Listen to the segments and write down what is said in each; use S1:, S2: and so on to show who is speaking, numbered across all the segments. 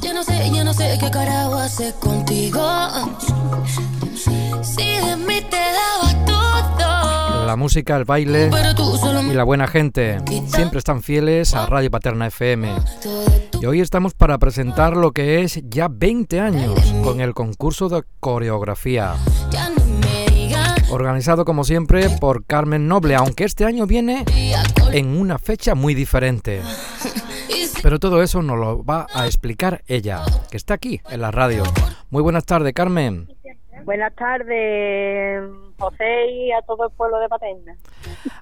S1: Yo no sé, yo no sé qué carajo hace contigo. Si de mí te daba todo.
S2: La música, el baile y la buena gente siempre están fieles a Radio Paterna FM. Y hoy estamos para presentar lo que es ya 20 años con el concurso de coreografía, organizado como siempre por Carmen Noble, aunque este año viene en una fecha muy diferente. Pero todo eso nos lo va a explicar ella, que está aquí en la radio. Muy buenas tardes, Carmen.
S3: Buenas tardes, José, y a todo el pueblo de Paterna.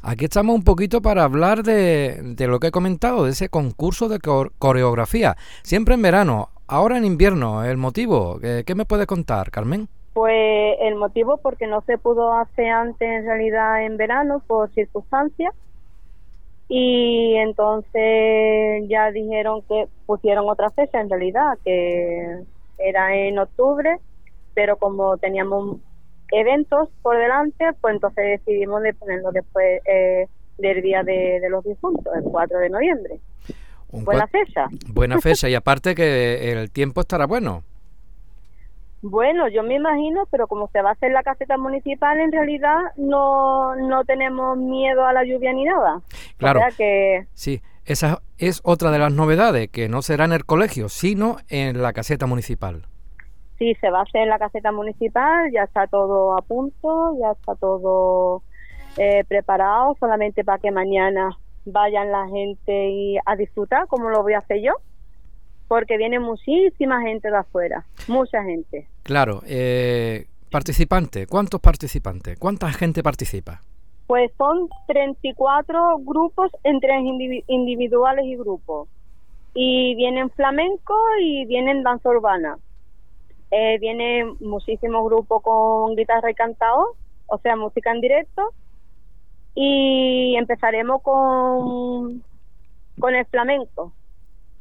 S2: Aquí estamos un poquito para hablar de, de lo que he comentado, de ese concurso de cor- coreografía. Siempre en verano, ahora en invierno. ¿El motivo? ¿Qué, qué me puede contar, Carmen?
S3: Pues el motivo porque no se pudo hacer antes en realidad en verano por circunstancias y entonces ya dijeron que pusieron otra fecha en realidad que era en octubre pero como teníamos eventos por delante pues entonces decidimos de ponerlo después eh, del día de, de los difuntos el 4 de noviembre
S2: Un
S3: buena fecha
S2: buena fecha y aparte que el tiempo estará bueno.
S3: Bueno, yo me imagino, pero como se va a hacer la caseta municipal, en realidad no, no tenemos miedo a la lluvia ni nada.
S2: Claro.
S3: O sea que,
S2: Sí, esa es otra de las novedades, que no será en el colegio, sino en la caseta municipal.
S3: sí, se va a hacer en la caseta municipal, ya está todo a punto, ya está todo eh, preparado, solamente para que mañana vayan la gente y a disfrutar, como lo voy a hacer yo, porque viene muchísima gente de afuera, mucha gente.
S2: Claro, eh, participante, ¿cuántos participantes? ¿Cuánta gente participa?
S3: Pues son 34 grupos entre indivi- individuales y grupos. Y vienen flamenco y vienen danza urbana. Eh, vienen muchísimos grupos con guitarra y cantado, o sea, música en directo. Y empezaremos con, con el flamenco.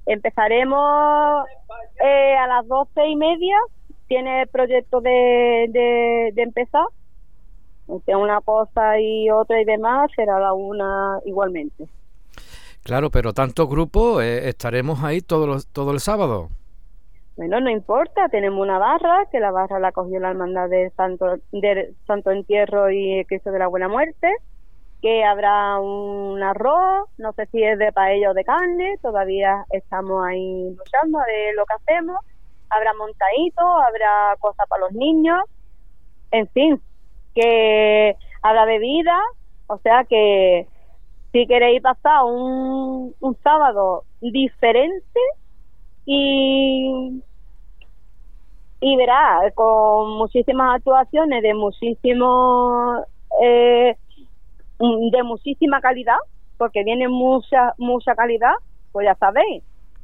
S3: Empezaremos eh, a las doce y media. Tiene el proyecto de, de, de empezar entre una cosa y otra y demás será la una igualmente.
S2: Claro, pero tantos grupos, eh, estaremos ahí todos los, todo el sábado.
S3: Bueno, no importa, tenemos una barra, que la barra la cogió la hermandad del Santo, del Santo Entierro y Cristo de la Buena Muerte, que habrá un arroz, no sé si es de paella o de carne, todavía estamos ahí luchando ver lo que hacemos, habrá montadito, habrá cosas para los niños, en fin, que habrá bebida, o sea que si queréis pasar un, sábado diferente y y verá con muchísimas actuaciones de muchísimo eh, de muchísima calidad porque viene mucha mucha calidad pues ya sabéis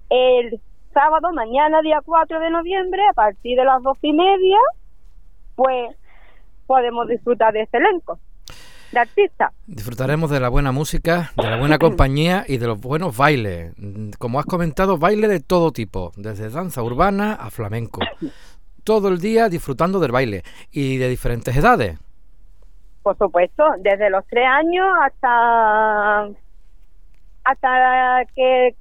S3: el sábado mañana día 4 de noviembre a partir de las dos y media pues podemos disfrutar de este elenco de artistas
S2: Disfrutaremos de la buena música, de la buena compañía y de los buenos bailes. Mm, Como has comentado, baile de todo tipo, desde danza urbana a flamenco. Todo el día disfrutando del baile y de diferentes edades.
S3: Por supuesto, desde los tres años hasta hasta que el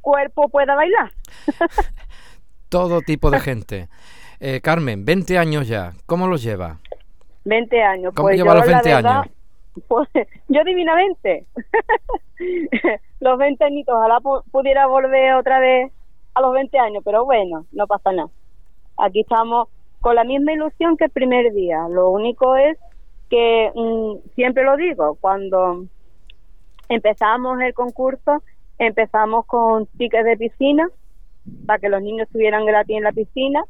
S3: cuerpo pueda bailar.
S2: Todo tipo de gente. Eh, Carmen, 20 años ya, ¿cómo los lleva?
S3: 20 años.
S2: ¿Cómo
S3: pues
S2: lleva
S3: yo,
S2: los
S3: la
S2: 20
S3: verdad,
S2: años?
S3: Pues, yo divinamente. los 20 añitos, ojalá pu- pudiera volver otra vez a los 20 años, pero bueno, no pasa nada. Aquí estamos con la misma ilusión que el primer día. Lo único es que mm, siempre lo digo, cuando empezamos el concurso, empezamos con tickets de piscina para que los niños estuvieran gratis en la piscina.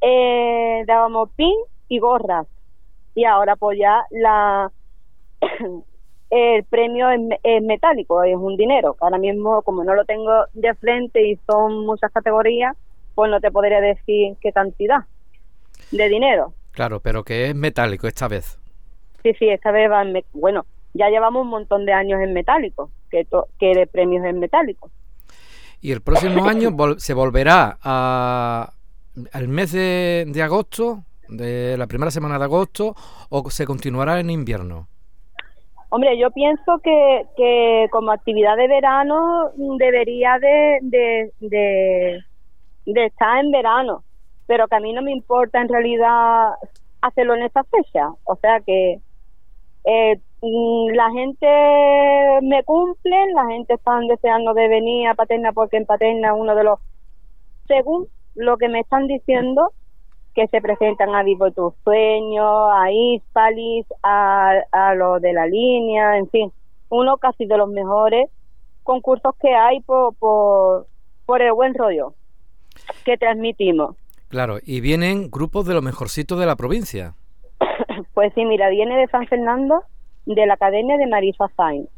S3: Eh, dábamos pin y gorras. Y ahora pues ya la el premio es, es metálico, es un dinero. Ahora mismo, como no lo tengo de frente y son muchas categorías, pues no te podría decir qué cantidad de dinero.
S2: Claro, pero que es metálico esta vez.
S3: Sí, sí, esta vez va en bueno, ya llevamos un montón de años en metálico, que, to- que de premios en metálico.
S2: Y el próximo año vol- se volverá a, al mes de, de agosto, de la primera semana de agosto, o se continuará en invierno.
S3: Hombre, yo pienso que, que como actividad de verano debería de, de, de, de estar en verano, pero que a mí no me importa en realidad hacerlo en esta fecha. O sea que eh, mm, la gente me cumple, la gente está deseando de venir a Paterna porque en Paterna uno de los, según lo que me están diciendo, que se presentan a Vivo Tus Sueños, a Ispalis, a, a lo de la línea, en fin, uno casi de los mejores concursos que hay por, por, por el buen rollo que transmitimos.
S2: Claro, y vienen grupos de los mejorcitos de la provincia.
S3: Pues sí, mira, viene de San Fernando, de la Academia de Marisa Sainz,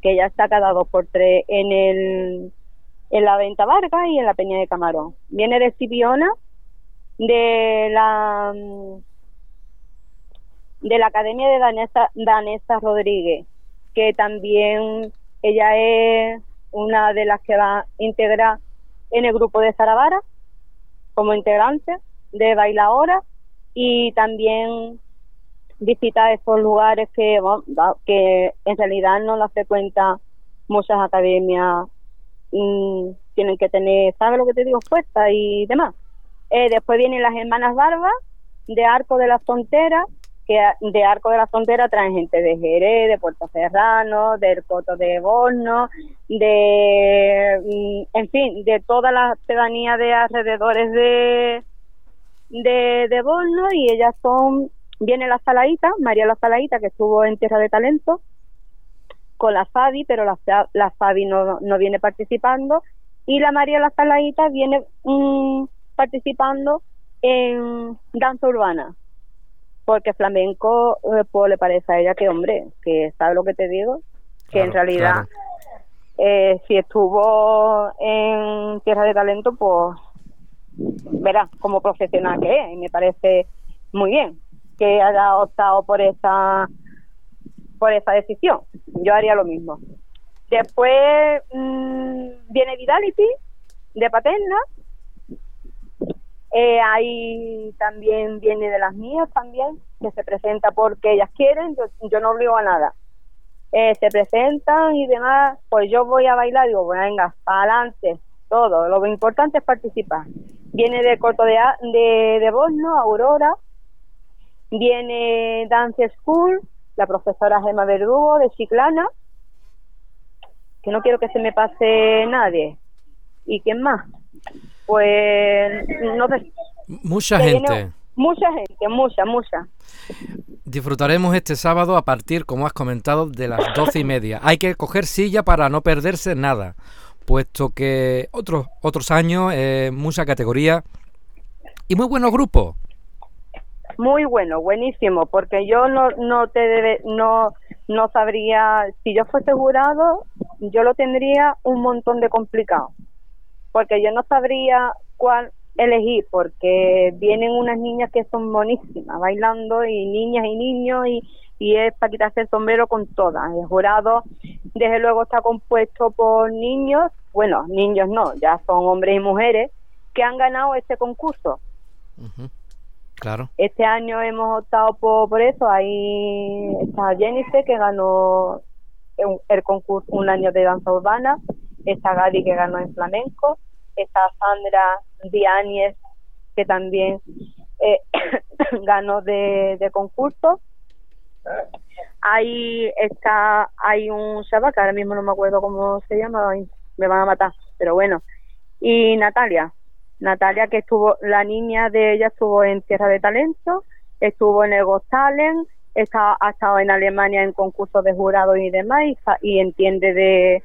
S3: que ya está cada dos por tres en el en la Venta Vargas y en la Peña de Camarón. Viene de Sipiona, de la de la Academia de Danesa, Danesa Rodríguez, que también ella es una de las que va a integrar en el grupo de Zaravara como integrante de Bailaora y también visita estos lugares que, que en realidad no las frecuenta muchas academias y tienen que tener, ¿sabes lo que te digo? Fuerza y demás. Eh, después vienen las hermanas Barbas de Arco de la Frontera, que de Arco de la Frontera traen gente de Jerez, de Puerto Serrano, del Coto de Borno, de, mm, en fin, de todas las pedanías de alrededores de, de, de Borno y ellas son, viene la Saladita, María la Saladita, que estuvo en Tierra de Talento, con la Fabi, pero la, la Fabi no, no viene participando, y la María la Saladita viene mm, participando en danza urbana porque flamenco eh, pues le parece a ella que hombre que sabe lo que te digo que en realidad eh, si estuvo en tierra de talento pues verá como profesional que es y me parece muy bien que haya optado por esa por esa decisión. Yo haría lo mismo. Después mmm, viene Vidality de Paterna eh, ahí también viene de las mías también, que se presenta porque ellas quieren, yo, yo no obligo a nada. Eh, se presentan y demás, pues yo voy a bailar, digo, bueno, venga, para adelante, todo, lo importante es participar. Viene de Corto de, de, de Bosno, Aurora, viene Dance School, la profesora Gemma Verdugo de Chiclana, que no quiero que se me pase nadie. ¿Y quién más? Pues no sé.
S2: Mucha gente.
S3: mucha gente, mucha, mucha.
S2: Disfrutaremos este sábado a partir, como has comentado, de las doce y media. Hay que coger silla para no perderse nada, puesto que otros otros años, eh, mucha categoría y muy buenos grupos.
S3: Muy bueno, buenísimo, porque yo no no te debe, no no sabría si yo fuese jurado, yo lo tendría un montón de complicado porque yo no sabría cuál elegir, porque vienen unas niñas que son monísimas bailando y niñas y niños y, y es para quitarse el sombrero con todas. El jurado, desde luego, está compuesto por niños, bueno, niños no, ya son hombres y mujeres que han ganado este concurso.
S2: Claro.
S3: Este año hemos optado por, por eso. Ahí está Jennifer que ganó el, concurso un año de danza urbana, está Gadi que ganó en flamenco, está Sandra Diáñez, que también eh, ganó de, concurso. Ahí está, hay un chaval que ahora mismo no me acuerdo cómo se llama, me van a matar, pero bueno. Y Natalia, Natalia que estuvo, la niña de ella estuvo en Tierra de Talento, estuvo en el Ghost Talent, está, ha estado en Alemania en concursos de jurado y demás y entiende de,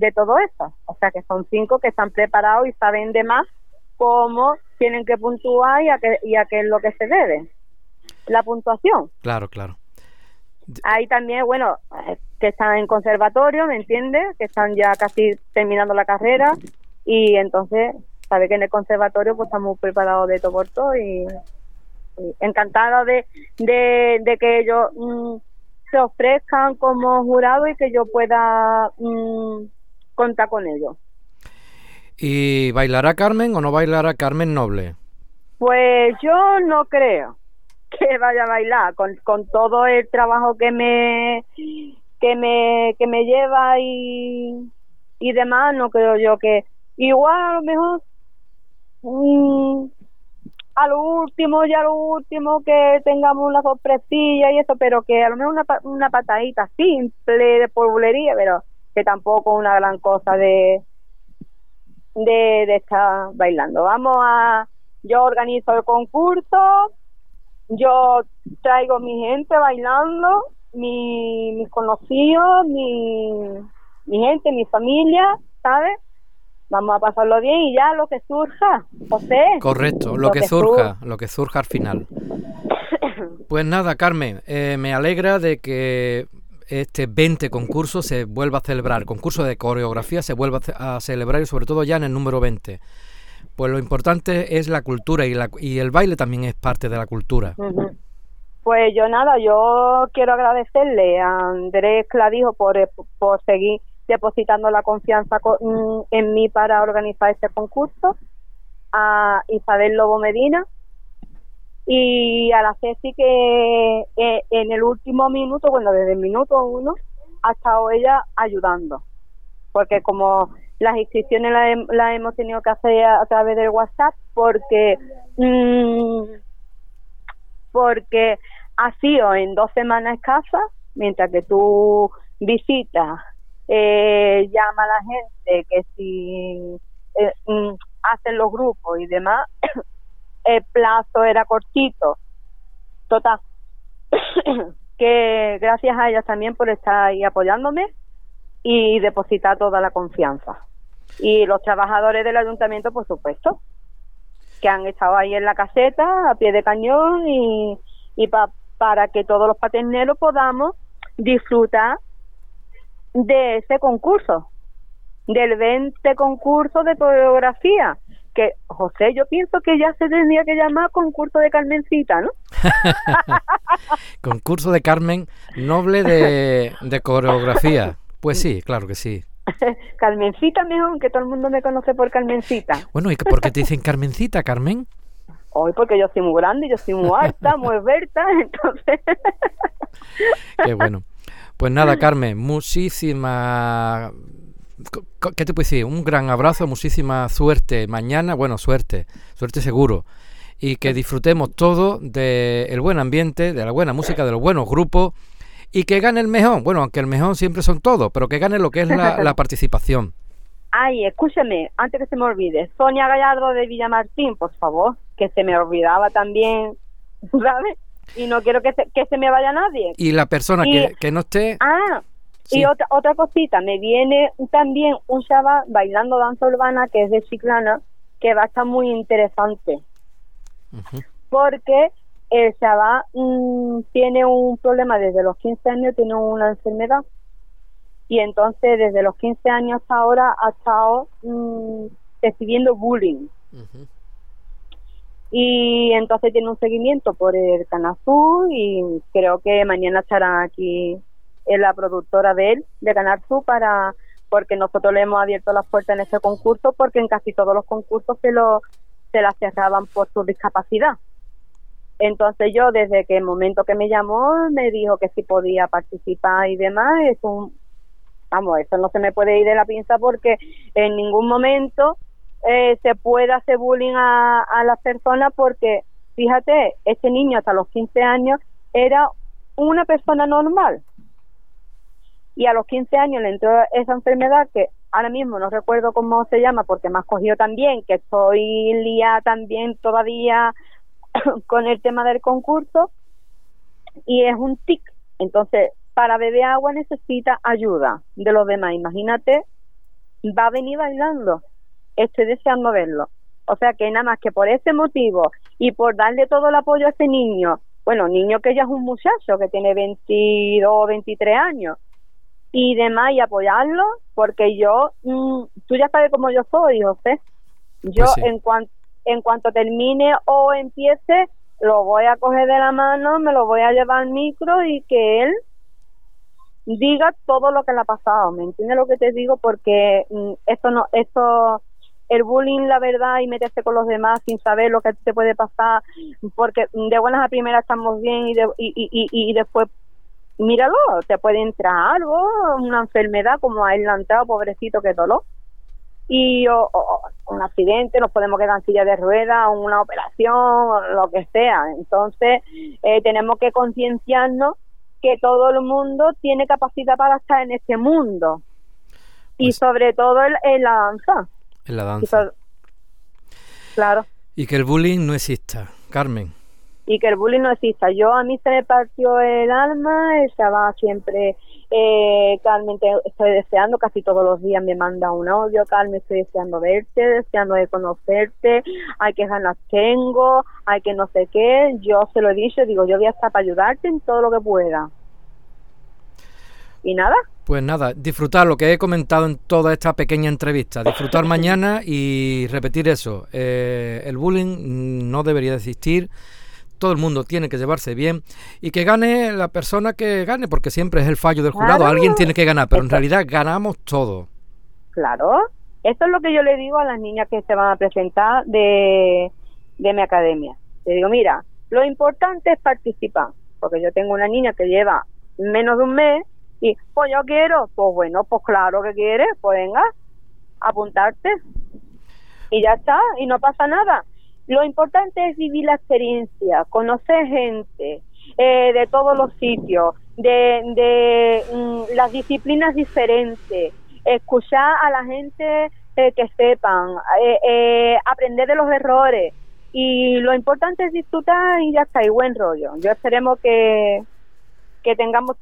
S3: de todo eso. O sea que son cinco que están preparados y saben de más cómo tienen que puntuar y a qué, y a qué es lo que se debe. La puntuación.
S2: Claro, claro.
S3: Hay también, bueno, eh, que están en conservatorio, ¿me entiendes? Que están ya casi terminando la carrera y entonces sabe que en el conservatorio pues estamos preparados de todo por todo y, encantada de, de, que ellos mm, se ofrezcan como jurado y que yo pueda mm, contar con ellos.
S2: ¿Y bailará Carmen o no bailará Carmen Noble?
S3: Pues yo no creo que vaya a bailar con, con todo el trabajo que me que me que me lleva y, y demás no creo yo que igual a lo mejor mm, a lo último y a lo último que tengamos una sorpresilla y eso, pero que a lo mejor una, una patadita simple de polvorería, pero que tampoco una gran cosa de, de, de estar bailando. Vamos a, yo organizo el concurso, yo traigo mi gente bailando, mi, mis conocidos, mi, mi gente, mi familia, ¿sabes? Vamos a pasarlo bien y ya lo que surja, José.
S2: Correcto, lo, que, surja, lo que surja al final. Pues nada, Carmen, eh, me alegra de que este 20 concurso se vuelva a celebrar, concurso de coreografía se vuelva a ce- a celebrar y sobre todo ya en el número 20. Pues lo importante es la cultura y, la, y el baile también es parte de la cultura.
S3: Pues yo nada, yo quiero agradecerle a Andrés Clavijo por, eh, por seguir depositando la confianza co- mm, en mí para organizar este concurso, a Isabel Lobo Medina y a la Ceci que eh, en el último minuto, bueno, desde el minuto uno, ha estado ella ayudando, porque como las inscripciones las, las hemos tenido que hacer a, través del WhatsApp, porque mm, porque ha sido en dos semanas escasas, mientras que tú visitas, eh, llama a la gente, que si eh, mm, hacen los grupos y demás, el plazo era cortito. Total, que gracias a ellas también por estar ahí apoyándome y depositar toda la confianza. Y los trabajadores del ayuntamiento, por supuesto, que han estado ahí en la caseta, a pie de cañón, y, y pa- para que todos los paterneros podamos disfrutar de ese concurso, del 20 concurso de coreografía, que José, yo pienso que ya se tendría que llamar concurso de Carmencita, ¿no?
S2: Concurso de Carmen Noble de, de coreografía. Pues sí, claro que sí.
S3: Carmencita mejor, que todo el mundo me conoce por Carmencita.
S2: Bueno, ¿y por qué te dicen Carmencita, Carmen?
S3: Hoy porque yo soy muy grande, yo soy muy alta, muy esbelta, entonces...
S2: Qué bueno. Pues nada, Carmen, muchísima... ¿Qué te puedo decir? Un gran abrazo, muchísima suerte mañana, bueno, suerte, suerte seguro. Y que disfrutemos todo del buen ambiente, de la buena música, de los buenos grupos y que gane el mejor. Bueno, aunque el mejor siempre son todos, pero que gane lo que es la, la participación.
S3: Ay, escúchame, antes que se me olvide, Sonia Gallardo de Villamartín, por favor, que se me olvidaba también, ¿sabes? Y no quiero que se, que se me vaya nadie.
S2: Y la persona
S3: Y-
S2: que, que no esté...
S3: Ah,
S2: Sí.
S3: y otra otra cosita, me viene también un chaval bailando danza urbana que es de Chiclana, que va a estar muy interesante, porque el chaval mm, tiene un problema desde los 15 años, tiene una enfermedad, y entonces desde los 15 años hasta ahora ha estado mm, recibiendo bullying. Y entonces tiene un seguimiento por el Canal Sur y creo que mañana estará aquí en la productora de él, de Canal Sur, para porque nosotros le hemos abierto las puertas en ese concurso porque en casi todos los concursos se lo se las cerraban por su discapacidad. Entonces yo desde que el momento que me llamó me dijo que si podía participar y demás, es un vamos, eso no se me puede ir de la pinza porque en ningún momento eh, se puede hacer bullying a, a las personas porque, fíjate, este niño hasta los 15 años era una persona normal. Y a los 15 años le entró esa enfermedad que ahora mismo no recuerdo cómo se llama porque me has cogido también, que estoy liada también todavía con el tema del concurso y es un tic. Entonces, para beber agua necesita ayuda de los demás. Imagínate, va a venir bailando. Estoy deseando verlo. O sea que nada más que por ese motivo y por darle todo el apoyo a ese niño, bueno, niño que ya es un muchacho que tiene 22 23 años y demás y apoyarlo porque yo, mm, tú ya sabes cómo yo soy, José. Yo
S2: Pues sí.
S3: en cuanto en cuanto termine o empiece, lo voy a coger de la mano, me lo voy a llevar al micro y que él diga todo lo que le ha pasado, ¿me entiendes lo que te digo? Porque mm, esto no, esto, el bullying, la verdad, y meterse con los demás sin saber lo que te puede pasar, porque de buenas a primeras estamos bien y, de, y, y, y, y después, míralo, te puede entrar algo, una enfermedad como a él le ha entrado, pobrecito, qué dolor. y o, o- un accidente, nos podemos quedar en silla de ruedas, una operación, lo que sea. Entonces, eh, tenemos que concienciarnos que todo el mundo tiene capacidad para estar en este mundo. Y
S2: Pues-
S3: sobre todo en, en la danza.
S2: En la danza.
S3: so- claro.
S2: Y que el bullying no exista. Carmen.
S3: Y que el bullying no exista. Yo a mí se me partió el alma, estaba siempre, eh, te estoy deseando, casi todos los días me manda un audio, Carmen, estoy deseando verte, deseando de conocerte, hay que ganas tengo, hay que no sé qué, yo se lo he dicho, digo, yo voy a estar para ayudarte en todo lo que pueda. Y nada,
S2: Pues nada, disfrutar lo que he comentado en toda esta pequeña entrevista. Disfrutar mañana y repetir eso. Eh, el bullying mm, no debería de existir. Todo el mundo tiene que llevarse bien y que gane la persona que gane, porque siempre es el fallo del jurado.
S3: Claro.
S2: Alguien tiene que ganar, pero en realidad ganamos todos.
S3: Claro, esto es lo que yo le digo a las niñas que se van a presentar de, de mi academia. Le digo, mira, lo importante es participar, porque yo tengo una niña que lleva menos de un mes y, pues yo quiero, pues bueno, pues claro que quieres, pues venga, apuntarte y ya está, y no pasa nada. Lo importante es vivir la experiencia, conocer gente eh, de todos los sitios, de, de mm, las disciplinas diferentes, escuchar a la gente eh, que sepan, eh, eh, aprender de los errores. Y lo importante es disfrutar y ya está, y buen rollo. Yo esperemos que, que tengamos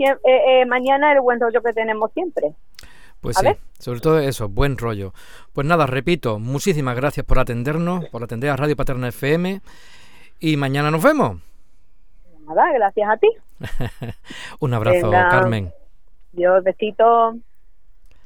S3: mañana el buen rollo que tenemos siempre.
S2: Pues
S3: A
S2: sí,
S3: ver.
S2: sobre todo eso, buen rollo. Pues nada, repito, muchísimas gracias por atendernos, por atender a Radio Paterna FM y mañana nos vemos.
S3: Nada, gracias a ti.
S2: Un abrazo,
S3: Venga.
S2: Carmen.
S3: Dios, besito.